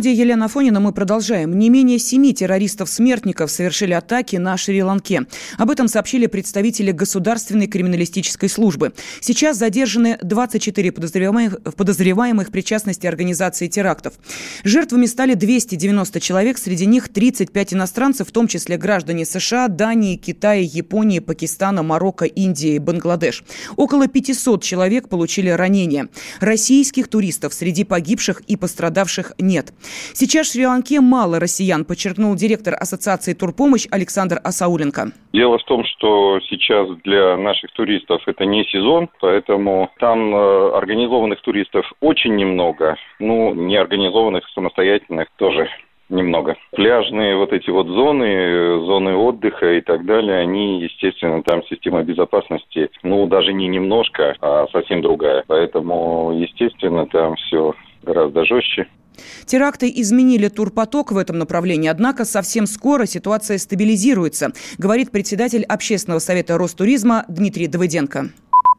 студии Елена Фонина мы продолжаем. Не менее семи террористов-смертников совершили атаки на Шри-Ланке. Об этом сообщили представители Государственной криминалистической службы. Сейчас задержаны 24 подозреваемых, подозреваемых в причастности организации терактов. Жертвами стали 290 человек, среди них 35 иностранцев, в том числе граждане США, Дании, Китая, Японии, Пакистана, Марокко, Индии и Бангладеш. Около 500 человек получили ранения. Российских туристов среди погибших и пострадавших нет. Сейчас в Шри-Ланке мало россиян, подчеркнул директор Ассоциации Турпомощь Александр Асауленко. Дело в том, что сейчас для наших туристов это не сезон, поэтому там э, организованных туристов очень немного. Ну, неорганизованных самостоятельных тоже немного. Пляжные вот эти вот зоны, зоны отдыха и так далее, они, естественно, там система безопасности, ну, даже не немножко, а совсем другая. Поэтому, естественно, там все гораздо жестче. Теракты изменили турпоток в этом направлении, однако совсем скоро ситуация стабилизируется, говорит председатель Общественного совета Ростуризма Дмитрий Давыденко.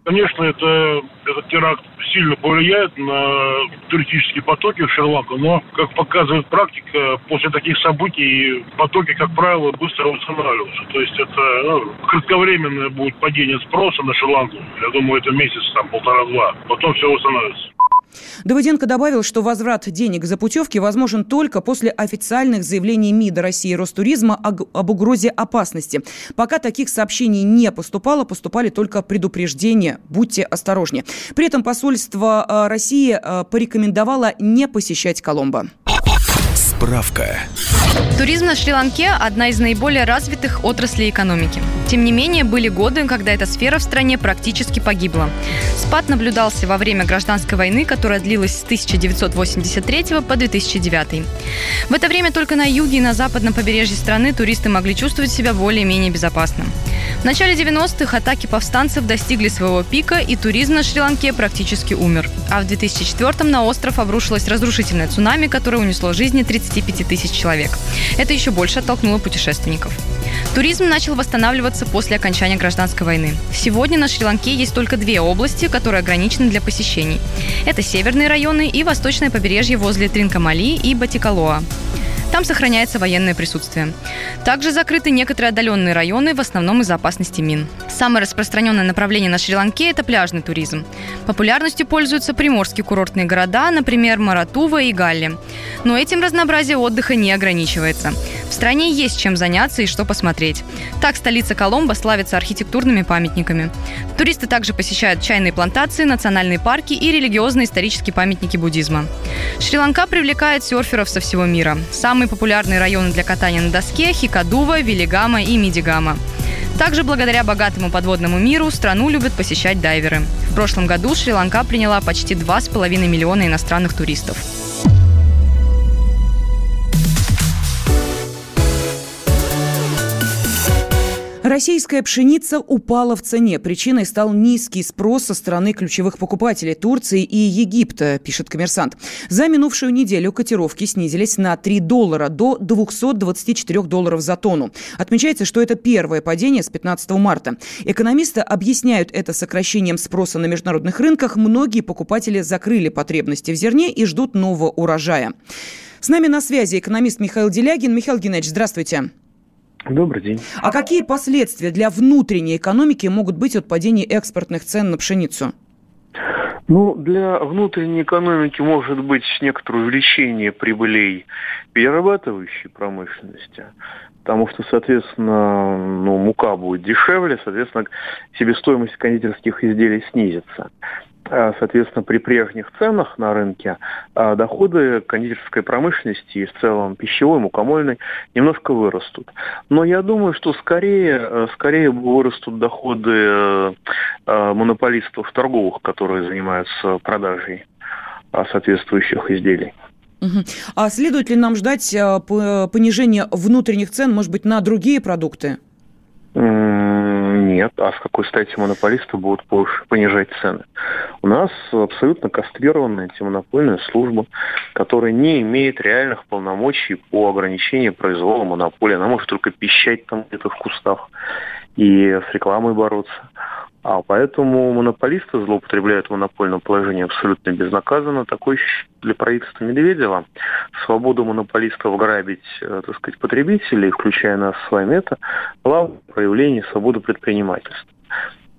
Конечно, это, этот теракт сильно повлияет на туристические потоки в Шри-Ланку, но, как показывает практика, после таких событий потоки, как правило, быстро восстанавливаются. То есть это ну, кратковременное будет падение спроса на Шри-Ланку. Я думаю, это месяц, там, полтора-два. Потом все восстановится. Давыденко добавил, что возврат денег за путевки возможен только после официальных заявлений МИДа России и Ростуризма об угрозе опасности. Пока таких сообщений не поступало, поступали только предупреждения. Будьте осторожнее. При этом посольство э, России э, порекомендовало не посещать Коломбо. Справка. Туризм на Шри-Ланке – одна из наиболее развитых отраслей экономики. Тем не менее, были годы, когда эта сфера в стране практически погибла. Спад наблюдался во время гражданской войны, которая длилась с 1983 по 2009. В это время только на юге и на западном побережье страны туристы могли чувствовать себя более-менее безопасно. В начале 90-х атаки повстанцев достигли своего пика, и туризм на Шри-Ланке практически умер. А в 2004-м на остров обрушилось разрушительное цунами, которое унесло жизни 35 тысяч человек. Это еще больше оттолкнуло путешественников. Туризм начал восстанавливаться после окончания гражданской войны. Сегодня на Шри-Ланке есть только две области, которые ограничены для посещений. Это северные районы и восточное побережье возле Тринкамали и Батикалоа. Там сохраняется военное присутствие. Также закрыты некоторые отдаленные районы, в основном из-за опасности мин. Самое распространенное направление на Шри-Ланке – это пляжный туризм. Популярностью пользуются приморские курортные города, например, Маратува и Галли. Но этим разнообразие отдыха не ограничивается. В стране есть чем заняться и что посмотреть. Так столица Коломбо славится архитектурными памятниками. Туристы также посещают чайные плантации, национальные парки и религиозные исторические памятники буддизма. Шри-Ланка привлекает серферов со всего мира. Самые популярные районы для катания на доске – Хикадува, Вилигама и Мидигама. Также благодаря богатому подводному миру страну любят посещать дайверы. В прошлом году Шри-Ланка приняла почти 2,5 миллиона иностранных туристов. Российская пшеница упала в цене. Причиной стал низкий спрос со стороны ключевых покупателей Турции и Египта, пишет коммерсант. За минувшую неделю котировки снизились на 3 доллара до 224 долларов за тонну. Отмечается, что это первое падение с 15 марта. Экономисты объясняют это сокращением спроса на международных рынках. Многие покупатели закрыли потребности в зерне и ждут нового урожая. С нами на связи экономист Михаил Делягин. Михаил Геннадьевич, здравствуйте. Добрый день. А какие последствия для внутренней экономики могут быть от падения экспортных цен на пшеницу? Ну, для внутренней экономики может быть некоторое увеличение прибылей перерабатывающей промышленности, потому что, соответственно, ну, мука будет дешевле, соответственно, себестоимость кондитерских изделий снизится. А, соответственно, при прежних ценах на рынке а, доходы кондитерской промышленности и в целом пищевой, мукомольной немножко вырастут. Но я думаю, что скорее, э, скорее вырастут доходы э, э, монополистов торговых, которые занимаются продажей а, соответствующих изделий. А следует ли нам ждать понижения внутренних цен, может быть, на другие продукты? Нет. А с какой стати монополисты будут понижать цены? У нас абсолютно кастрированная антимонопольная служба, которая не имеет реальных полномочий по ограничению произвола монополии. Она может только пищать там где-то в кустах и с рекламой бороться. А поэтому монополисты злоупотребляют монопольным положением абсолютно безнаказанно. Такой для правительства Медведева. Свободу монополистов грабить, э, так сказать, потребителей, включая нас с вами, это главное проявление свободы предпринимательства.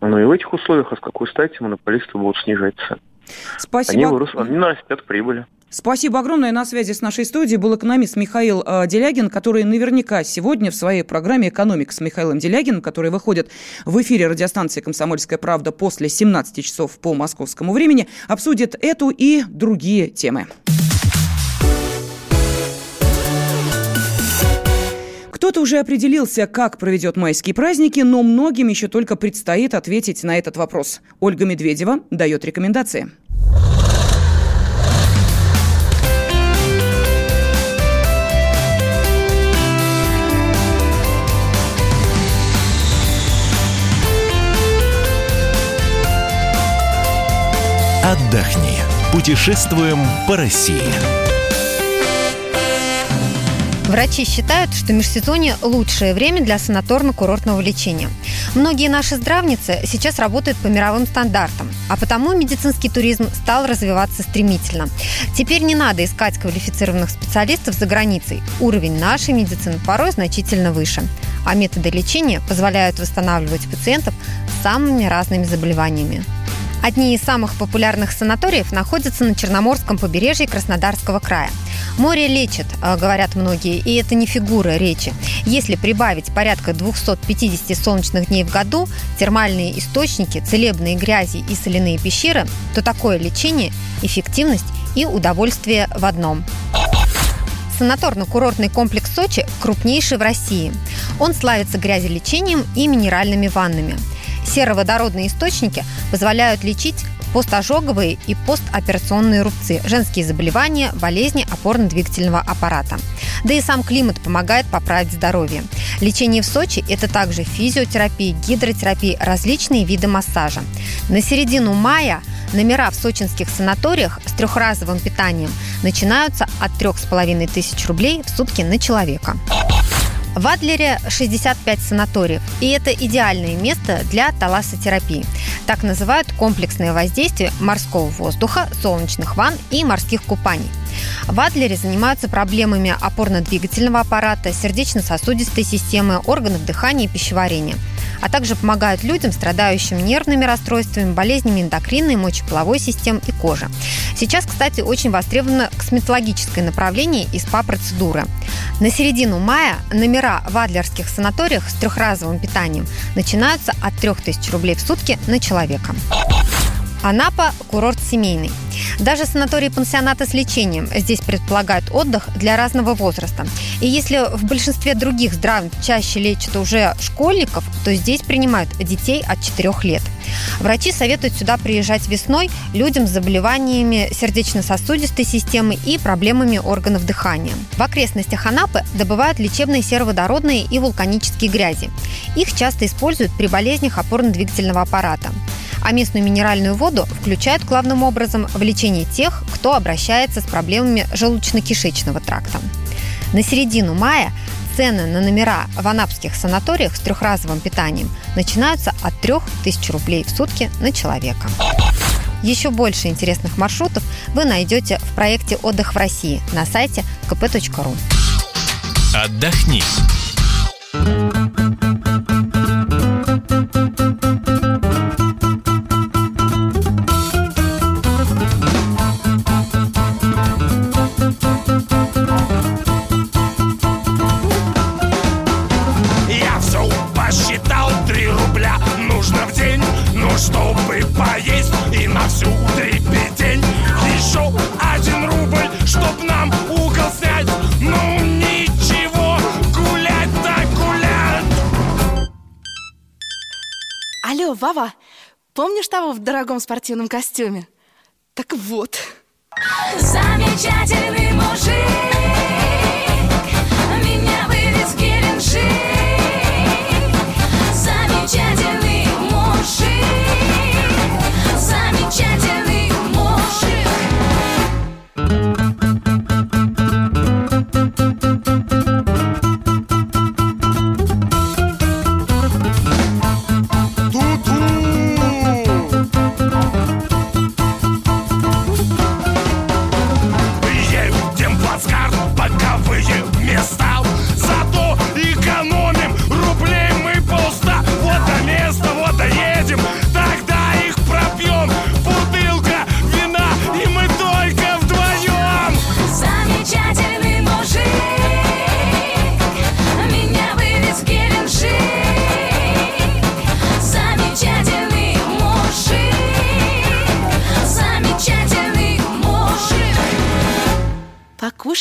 Ну и в этих условиях, а с какой стати монополисты будут снижать цены? Спасибо. Они, вырос, они нарастят прибыли. Спасибо огромное. На связи с нашей студией был экономист Михаил э, Делягин, который наверняка сегодня в своей программе «Экономика» с Михаилом Делягиным, которая выходит в эфире радиостанции «Комсомольская правда» после 17 часов по московскому времени, обсудит эту и другие темы. Кто-то уже определился, как проведет майские праздники, но многим еще только предстоит ответить на этот вопрос. Ольга Медведева дает рекомендации. Путешествуем по России. Врачи считают, что межсезонье – лучшее время для санаторно-курортного лечения. Многие наши здравницы сейчас работают по мировым стандартам, а потому медицинский туризм стал развиваться стремительно. Теперь не надо искать квалифицированных специалистов за границей. Уровень нашей медицины порой значительно выше. А методы лечения позволяют восстанавливать пациентов с самыми разными заболеваниями. Одни из самых популярных санаториев находятся на Черноморском побережье Краснодарского края. Море лечит, э, говорят многие, и это не фигура речи. Если прибавить порядка 250 солнечных дней в году, термальные источники, целебные грязи и соляные пещеры, то такое лечение, эффективность и удовольствие в одном. Санаторно-курортный комплекс Сочи крупнейший в России. Он славится грязелечением и минеральными ваннами – Сероводородные источники позволяют лечить постожоговые и постоперационные рубцы, женские заболевания, болезни опорно-двигательного аппарата. Да и сам климат помогает поправить здоровье. Лечение в Сочи – это также физиотерапия, гидротерапия, различные виды массажа. На середину мая номера в сочинских санаториях с трехразовым питанием начинаются от 3,5 тысяч рублей в сутки на человека. В Адлере 65 санаториев, и это идеальное место для талассотерапии. Так называют комплексное воздействие морского воздуха, солнечных ванн и морских купаний. В Адлере занимаются проблемами опорно-двигательного аппарата, сердечно-сосудистой системы, органов дыхания и пищеварения – а также помогают людям, страдающим нервными расстройствами, болезнями эндокринной, мочеполовой системы и кожи. Сейчас, кстати, очень востребовано косметологическое направление и СПА-процедуры. На середину мая номера в адлерских санаториях с трехразовым питанием начинаются от 3000 рублей в сутки на человека. Анапа – курорт семейный. Даже санатории и пансионаты с лечением здесь предполагают отдых для разного возраста. И если в большинстве других здрав чаще лечат уже школьников, то здесь принимают детей от 4 лет. Врачи советуют сюда приезжать весной людям с заболеваниями сердечно-сосудистой системы и проблемами органов дыхания. В окрестностях Анапы добывают лечебные сероводородные и вулканические грязи. Их часто используют при болезнях опорно-двигательного аппарата а местную минеральную воду включают главным образом в лечение тех, кто обращается с проблемами желудочно-кишечного тракта. На середину мая цены на номера в анапских санаториях с трехразовым питанием начинаются от 3000 рублей в сутки на человека. Еще больше интересных маршрутов вы найдете в проекте «Отдых в России» на сайте kp.ru. Отдохни. Помнишь того в дорогом спортивном костюме? Так вот. Замечательный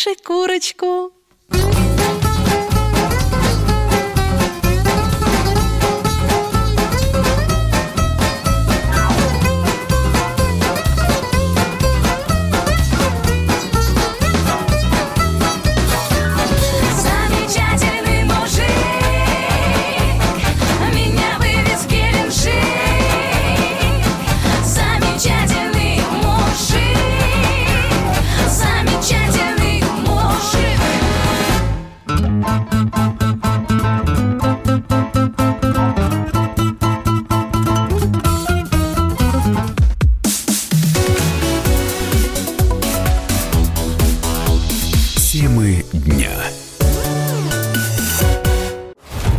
покушай курочку.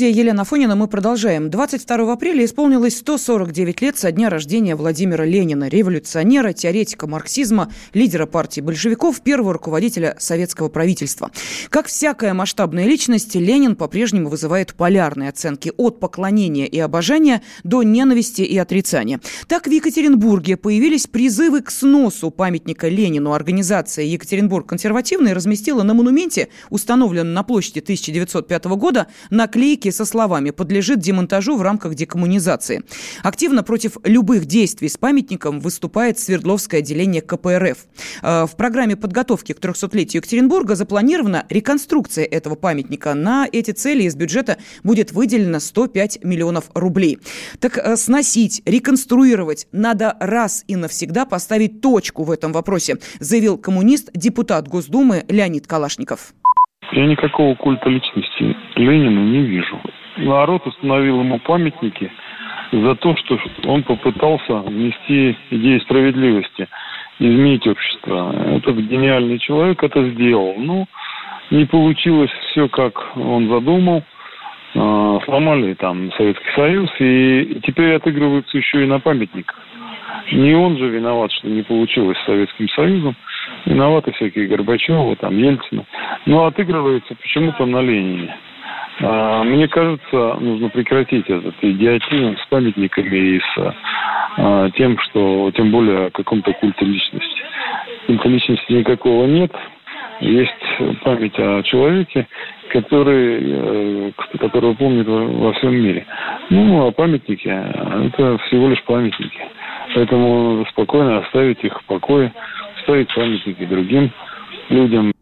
Студии Елена Фонина мы продолжаем. 22 апреля исполнилось 149 лет со дня рождения Владимира Ленина, революционера, теоретика марксизма, лидера партии большевиков, первого руководителя советского правительства. Как всякая масштабная личность, Ленин по-прежнему вызывает полярные оценки от поклонения и обожания до ненависти и отрицания. Так в Екатеринбурге появились призывы к сносу памятника Ленину. Организация Екатеринбург консервативная разместила на монументе, установленном на площади 1905 года, наклейки со словами «подлежит демонтажу в рамках декоммунизации». Активно против любых действий с памятником выступает Свердловское отделение КПРФ. Э, в программе подготовки к 300-летию Екатеринбурга запланирована реконструкция этого памятника. На эти цели из бюджета будет выделено 105 миллионов рублей. Так э, сносить, реконструировать надо раз и навсегда поставить точку в этом вопросе, заявил коммунист, депутат Госдумы Леонид Калашников. Я никакого культа личности Ленина не вижу. Народ установил ему памятники за то, что он попытался внести идею справедливости, изменить общество. Этот гениальный человек это сделал. Ну, не получилось все, как он задумал. А, сломали там Советский Союз, и теперь отыгрываются еще и на памятниках. Не он же виноват, что не получилось с Советским Союзом. Виноваты всякие Горбачевы, там, Ельцина. Но отыгрывается почему-то на Ленине. А, мне кажется, нужно прекратить этот идиотизм с памятниками и с а, тем, что, тем более, о каком-то культе личности. Культа личности никакого нет. Есть память о человеке, который, э, которого помнят во всем мире. Ну, а памятники – это всего лишь памятники. Поэтому спокойно оставить их в покое, ставить памятники другим людям.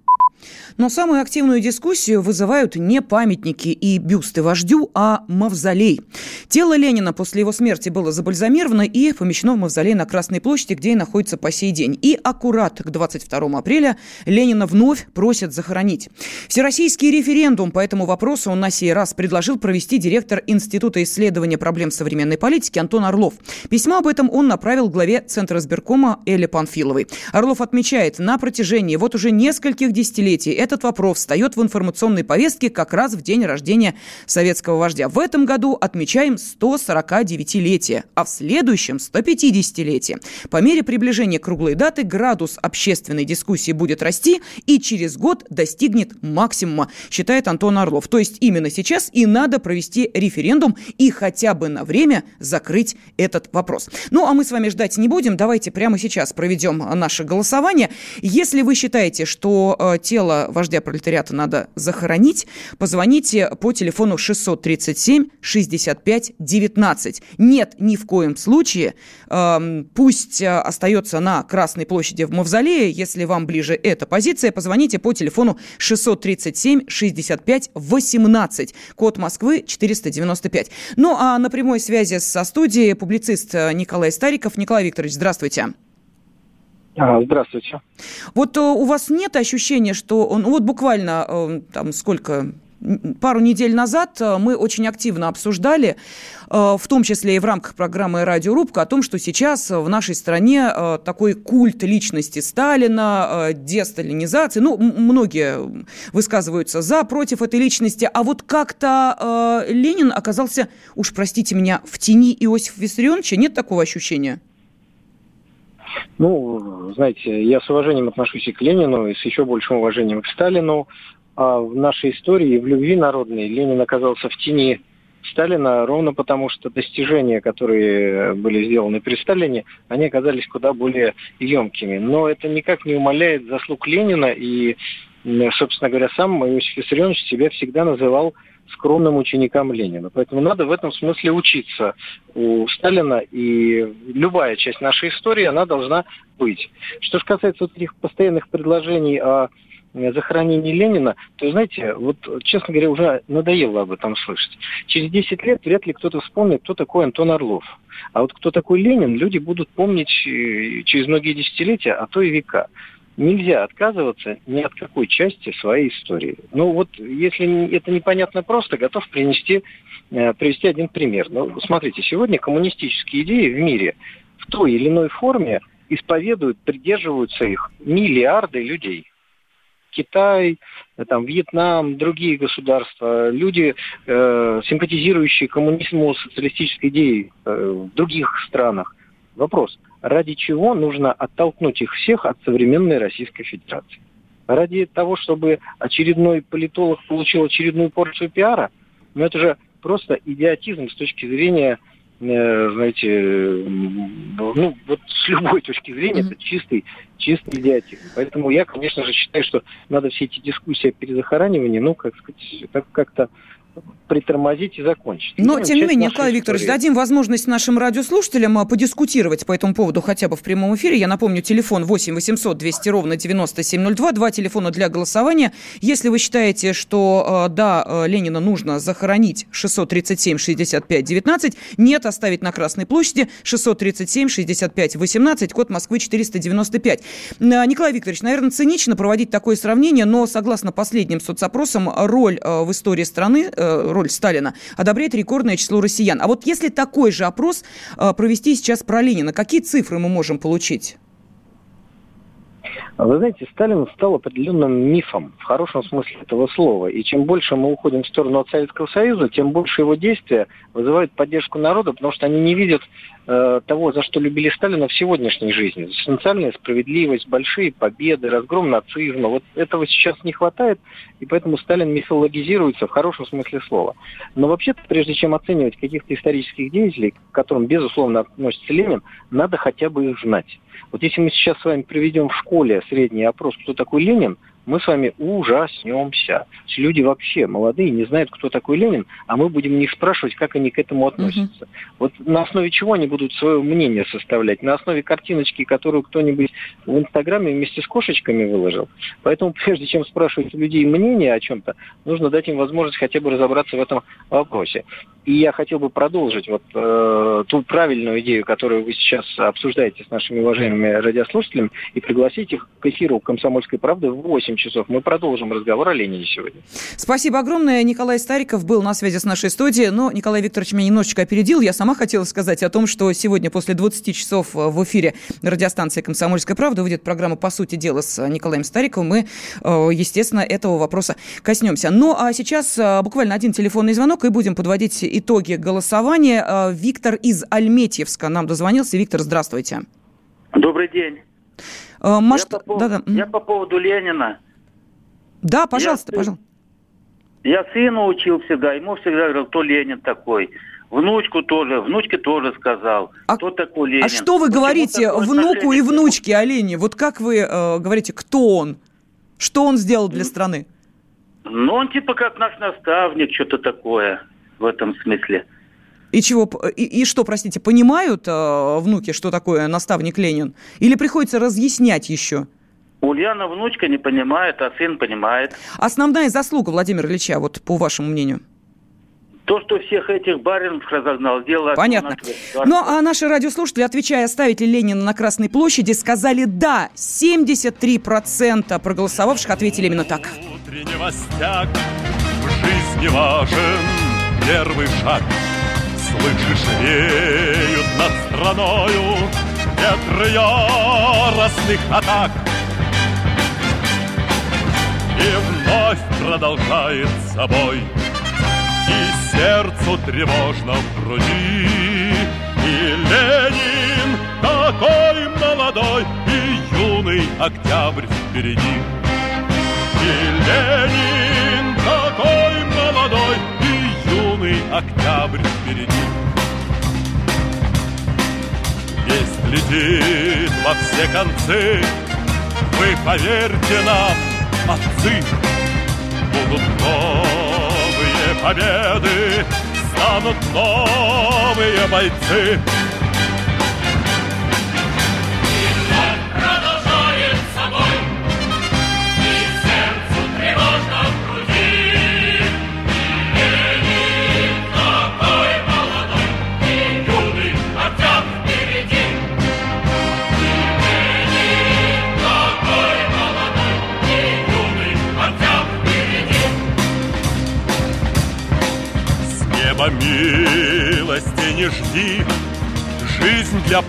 Но самую активную дискуссию вызывают не памятники и бюсты вождю, а мавзолей. Тело Ленина после его смерти было забальзамировано и помещено в мавзолей на Красной площади, где и находится по сей день. И аккурат к 22 апреля Ленина вновь просят захоронить. Всероссийский референдум по этому вопросу он на сей раз предложил провести директор Института исследования проблем современной политики Антон Орлов. Письмо об этом он направил главе Центра сберкома Эле Панфиловой. Орлов отмечает, на протяжении вот уже нескольких десятилетий этот вопрос встает в информационной повестке как раз в день рождения советского вождя. В этом году отмечаем 149-летие, а в следующем 150-летие. По мере приближения круглой даты градус общественной дискуссии будет расти и через год достигнет максимума, считает Антон Орлов. То есть именно сейчас и надо провести референдум и хотя бы на время закрыть этот вопрос. Ну, а мы с вами ждать не будем. Давайте прямо сейчас проведем наше голосование. Если вы считаете, что э, тело вождя пролетариата надо захоронить, позвоните по телефону 637 65 19. Нет, ни в коем случае. Э, пусть остается на Красной площади в Мавзолее. Если вам ближе эта позиция, позвоните по телефону 637 65 18. Код Москвы 495. Ну а на прямой связи со студией публицист Николай Стариков. Николай Викторович, здравствуйте. А, здравствуйте. Вот э, у вас нет ощущения, что он, вот буквально э, там сколько, пару недель назад э, мы очень активно обсуждали, в том числе и в рамках программы «Радиорубка», о том, что сейчас в нашей стране такой культ личности Сталина, десталинизации, ну, многие высказываются за, против этой личности, а вот как-то Ленин оказался, уж простите меня, в тени Иосифа Виссарионовича, нет такого ощущения? Ну, знаете, я с уважением отношусь и к Ленину, и с еще большим уважением к Сталину а в нашей истории, в любви народной, Ленин оказался в тени Сталина ровно потому, что достижения, которые были сделаны при Сталине, они оказались куда более емкими. Но это никак не умаляет заслуг Ленина, и, собственно говоря, сам Иосиф Виссарионович себя всегда называл скромным ученикам Ленина. Поэтому надо в этом смысле учиться у Сталина, и любая часть нашей истории, она должна быть. Что же касается вот этих постоянных предложений о захоронении Ленина, то, знаете, вот, честно говоря, уже надоело об этом слышать. Через 10 лет вряд ли кто-то вспомнит, кто такой Антон Орлов. А вот кто такой Ленин, люди будут помнить э, через многие десятилетия, а то и века. Нельзя отказываться ни от какой части своей истории. Ну вот, если это непонятно просто, готов принести, э, привести один пример. Ну, смотрите, сегодня коммунистические идеи в мире в той или иной форме исповедуют, придерживаются их миллиарды людей. Китай, там, Вьетнам, другие государства, люди, э, симпатизирующие коммунизму, социалистической идеей э, в других странах. Вопрос, ради чего нужно оттолкнуть их всех от современной Российской Федерации? Ради того, чтобы очередной политолог получил очередную порцию пиара? Ну это же просто идиотизм с точки зрения Э, знаете, ну, вот с любой точки зрения, mm-hmm. это чистый, чистый идиотизм. Поэтому я, конечно же, считаю, что надо все эти дискуссии о перезахоранивании, ну, как сказать, как-то притормозить и закончить. Но, тем не менее, Николай Викторович, истории. дадим возможность нашим радиослушателям а, подискутировать по этому поводу хотя бы в прямом эфире. Я напомню, телефон 8 800 200 ровно 9702, два телефона для голосования. Если вы считаете, что а, да, а, Ленина нужно захоронить 637 65 19, нет, оставить на Красной площади 637 65 18, код Москвы 495. Николай Викторович, наверное, цинично проводить такое сравнение, но согласно последним соцопросам, роль в истории страны Э, роль Сталина, одобряет рекордное число россиян. А вот если такой же опрос э, провести сейчас про Ленина, какие цифры мы можем получить? Вы знаете, Сталин стал определенным мифом, в хорошем смысле этого слова. И чем больше мы уходим в сторону от Советского Союза, тем больше его действия вызывают поддержку народа, потому что они не видят э, того, за что любили Сталина в сегодняшней жизни. Социальная справедливость, большие победы, разгром нацизма. Вот этого сейчас не хватает, и поэтому Сталин мифологизируется в хорошем смысле слова. Но вообще-то, прежде чем оценивать каких-то исторических деятелей, к которым, безусловно, относится Ленин, надо хотя бы их знать. Вот если мы сейчас с вами проведем в школе средний опрос, кто такой Ленин, мы с вами ужаснемся. Люди вообще молодые не знают, кто такой Ленин, а мы будем у них спрашивать, как они к этому относятся. Угу. Вот на основе чего они будут свое мнение составлять? На основе картиночки, которую кто-нибудь в Инстаграме вместе с кошечками выложил. Поэтому прежде чем спрашивать у людей мнение о чем-то, нужно дать им возможность хотя бы разобраться в этом вопросе. И я хотел бы продолжить вот э, ту правильную идею, которую вы сейчас обсуждаете с нашими уважаемыми радиослушателями, и пригласить их к эфиру «Комсомольской правды» в 8 часов. Мы продолжим разговор о Ленине сегодня. Спасибо огромное. Николай Стариков был на связи с нашей студией, но Николай Викторович меня немножечко опередил. Я сама хотела сказать о том, что сегодня после 20 часов в эфире радиостанции «Комсомольская правда» выйдет программа «По сути дела» с Николаем Стариковым. Мы, э, естественно, этого вопроса коснемся. Ну, а сейчас э, буквально один телефонный звонок, и будем подводить итоги голосования. Э, Виктор из Альметьевска нам дозвонился. Виктор, здравствуйте. Добрый день. Маш... Я, по поводу, да, да. я по поводу Ленина. Да, пожалуйста, я, пожалуйста. Я сына учил всегда, ему всегда говорил, кто Ленин такой. Внучку тоже, внучке тоже сказал, а, кто такой Ленин. А что вы Почему говорите внуку и внучке о Ленине? Вот как вы э, говорите, кто он? Что он сделал для страны? Ну, он типа как наш наставник, что-то такое в этом смысле. И чего? И, и что, простите, понимают э, внуки, что такое наставник Ленин? Или приходится разъяснять еще? Ульяна внучка не понимает, а сын понимает. Основная заслуга Владимира Ильича, вот по вашему мнению? То, что всех этих баринов разогнал, дело... Понятно. Ну, а наши радиослушатели, отвечая, оставить ли Ленина на Красной площади, сказали «да». 73% проголосовавших ответили именно так. не важен первый шаг. Слышишь, веют над страною ветры яростных атак. Вновь продолжает собой. И сердцу тревожно в груди. И Ленин такой молодой И юный октябрь впереди. И Ленин такой молодой И юный октябрь впереди. Весть летит во все концы Вы поверьте нам, отцы Будут новые победы Станут новые бойцы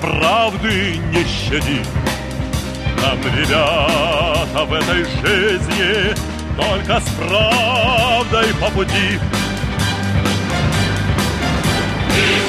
правды не щади. Нам, ребята, в этой жизни Только с правдой по пути. И